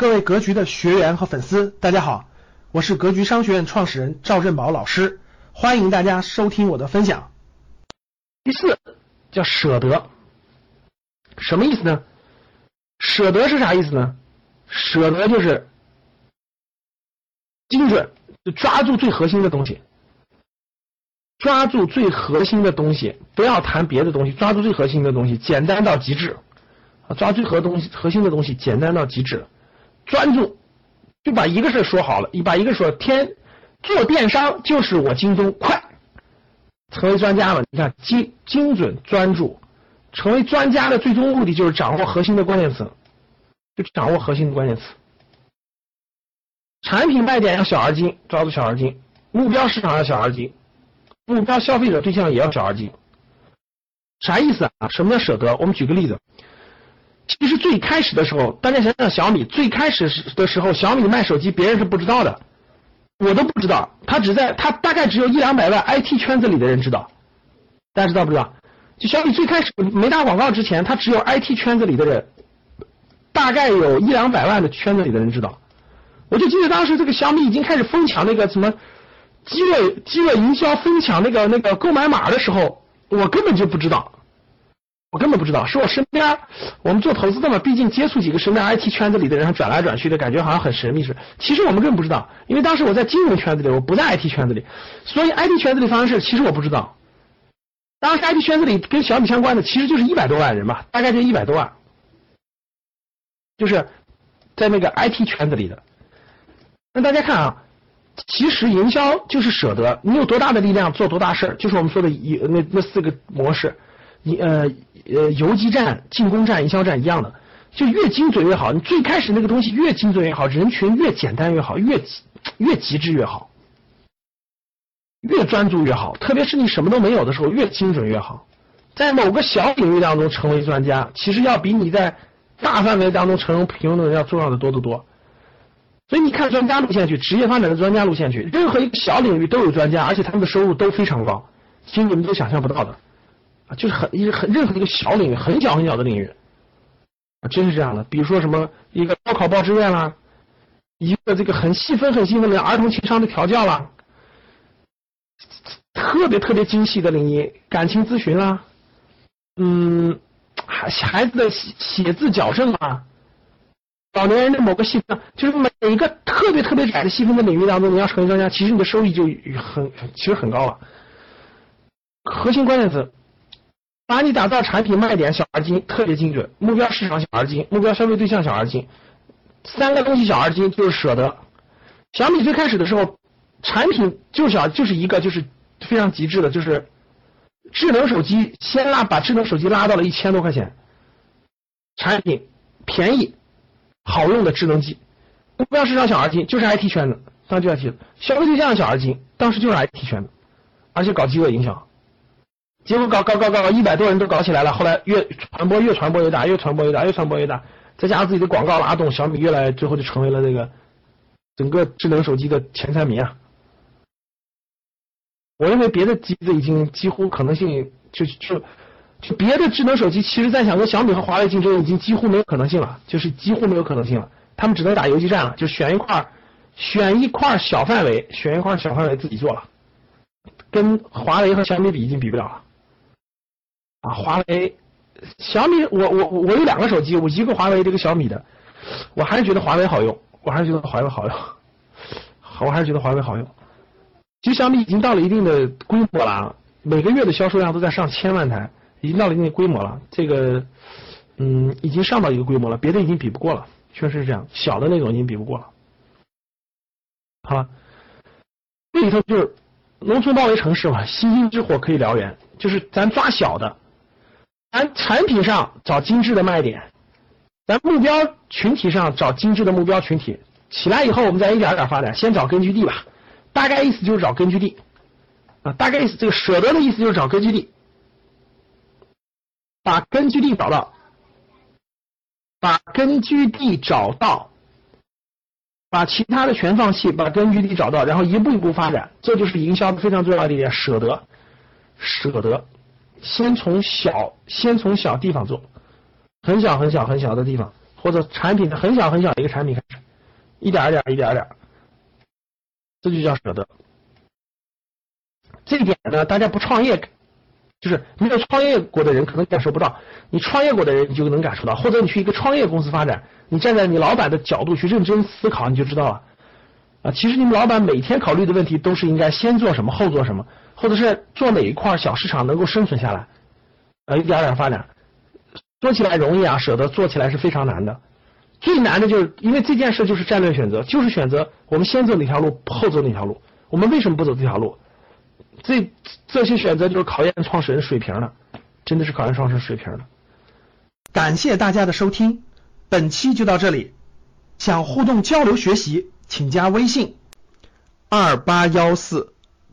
各位格局的学员和粉丝，大家好，我是格局商学院创始人赵振宝老师，欢迎大家收听我的分享。第四叫舍得，什么意思呢？舍得是啥意思呢？舍得就是精准，就抓住最核心的东西，抓住最核心的东西，不要谈别的东西，抓住最核心的东西，简单到极致啊！抓最核东西核心的东西，简单到极致。专注，就把一个事说好了，你把一个说天做电商就是我京东快，成为专家了。你看精精准专注，成为专家的最终目的就是掌握核心的关键词，就掌握核心的关键词。产品卖点要小而精，抓住小而精；目标市场要小而精，目标消费者对象也要小而精。啥意思啊？什么叫舍得？我们举个例子。其实最开始的时候，大家想想小米最开始的时候，小米卖手机别人是不知道的，我都不知道，他只在他大概只有一两百万 IT 圈子里的人知道，大家知道不知道？就小米最开始没打广告之前，他只有 IT 圈子里的人，大概有一两百万的圈子里的人知道。我就记得当时这个小米已经开始疯抢那个什么饥饿饥饿营销，疯抢那个那个购买码的时候，我根本就不知道。我根本不知道，是我身边我们做投资的嘛，毕竟接触几个身边 IT 圈子里的人转来转去的感觉好像很神秘似的。其实我们根本不知道，因为当时我在金融圈子里，我不在 IT 圈子里，所以 IT 圈子里发生事，其实我不知道。当时 IT 圈子里跟小米相关的，其实就是一百多万人吧，大概就一百多万，就是在那个 IT 圈子里的。那大家看啊，其实营销就是舍得，你有多大的力量做多大事，就是我们说的一那那四个模式。你呃呃游击战、进攻战、营销战一样的，就越精准越好。你最开始那个东西越精准越好，人群越简单越好，越越极致越好，越专注越好。特别是你什么都没有的时候，越精准越好。在某个小领域当中成为专家，其实要比你在大范围当中成为平庸的人要重要的多得多。所以你看专家路线去，职业发展的专家路线去，任何一个小领域都有专家，而且他们的收入都非常高，其实你们都想象不到的。就是很一很任何一个小领域，很小很小的领域，啊，真是这样的。比如说什么一个高考报志愿啦，一个这个很细分很细分的儿童情商的调教啦，特别特别精细的领域，感情咨询啦，嗯，孩孩子的写写字矫正啊，老年人的某个细分，就是每一个特别特别窄的细分的领域当中，你要成为专家，其实你的收益就很其实很高了。核心关键词。把你打造产品卖点小而精，特别精准，目标市场小而精，目标消费对象小而精，三个东西小而精就是舍得。小米最开始的时候，产品就小就是一个就是非常极致的，就是智能手机先拉把智能手机拉到了一千多块钱，产品便宜好用的智能机，目标市场小而精就是 IT 圈子，当就 IT 消费对象小而精，当时就是 IT 圈子，而且搞饥饿营销。结果搞搞搞搞搞，一百多人都搞起来了。后来越传播越传播越大，越传播越大，越传播越大。再加上自己的广告拉动，小米越来最后就成为了这个整个智能手机的前三名啊。我认为别的机子已经几乎可能性就就就别的智能手机，其实在想跟小米和华为竞争已经几乎没有可能性了，就是几乎没有可能性了。他们只能打游击战了，就选一块选一块小范围，选一块小范围自己做了，跟华为和小米比已经比不了了。啊，华为、小米，我我我有两个手机，我一个华为，一个小米的，我还是觉得华为好用，我还是觉得华为好用，好，我还是觉得华为好用。其实小米已经到了一定的规模了，每个月的销售量都在上千万台，已经到了一定的规模了。这个，嗯，已经上到一个规模了，别的已经比不过了，确实是这样，小的那种已经比不过了。好了，这里头就是农村包围城市嘛，星星之火可以燎原，就是咱抓小的。咱产品上找精致的卖点，咱目标群体上找精致的目标群体，起来以后我们再一点点发展，先找根据地吧。大概意思就是找根据地啊，大概意思这个舍得的意思就是找根据地，把根据地找到，把根据地找到，把其他的全放弃，把根据地找到，然后一步一步发展，这就是营销非常重要的一点，舍得，舍得。先从小，先从小地方做，很小很小很小的地方，或者产品的很小很小的一个产品开始，一点一点一点点，这就叫舍得。这一点呢，大家不创业，就是没有创业过的人可能感受不到，你创业过的人你就能感受到，或者你去一个创业公司发展，你站在你老板的角度去认真思考，你就知道了。啊，其实你们老板每天考虑的问题都是应该先做什么，后做什么，或者是做哪一块小市场能够生存下来，呃，一点点发展。说起来容易啊，舍得做起来是非常难的。最难的就是因为这件事就是战略选择，就是选择我们先走哪条路，后走哪条路。我们为什么不走这条路？这这些选择就是考验创始人水平的，真的是考验创始人水平的。感谢大家的收听，本期就到这里。想互动交流学习，请加微信二八幺四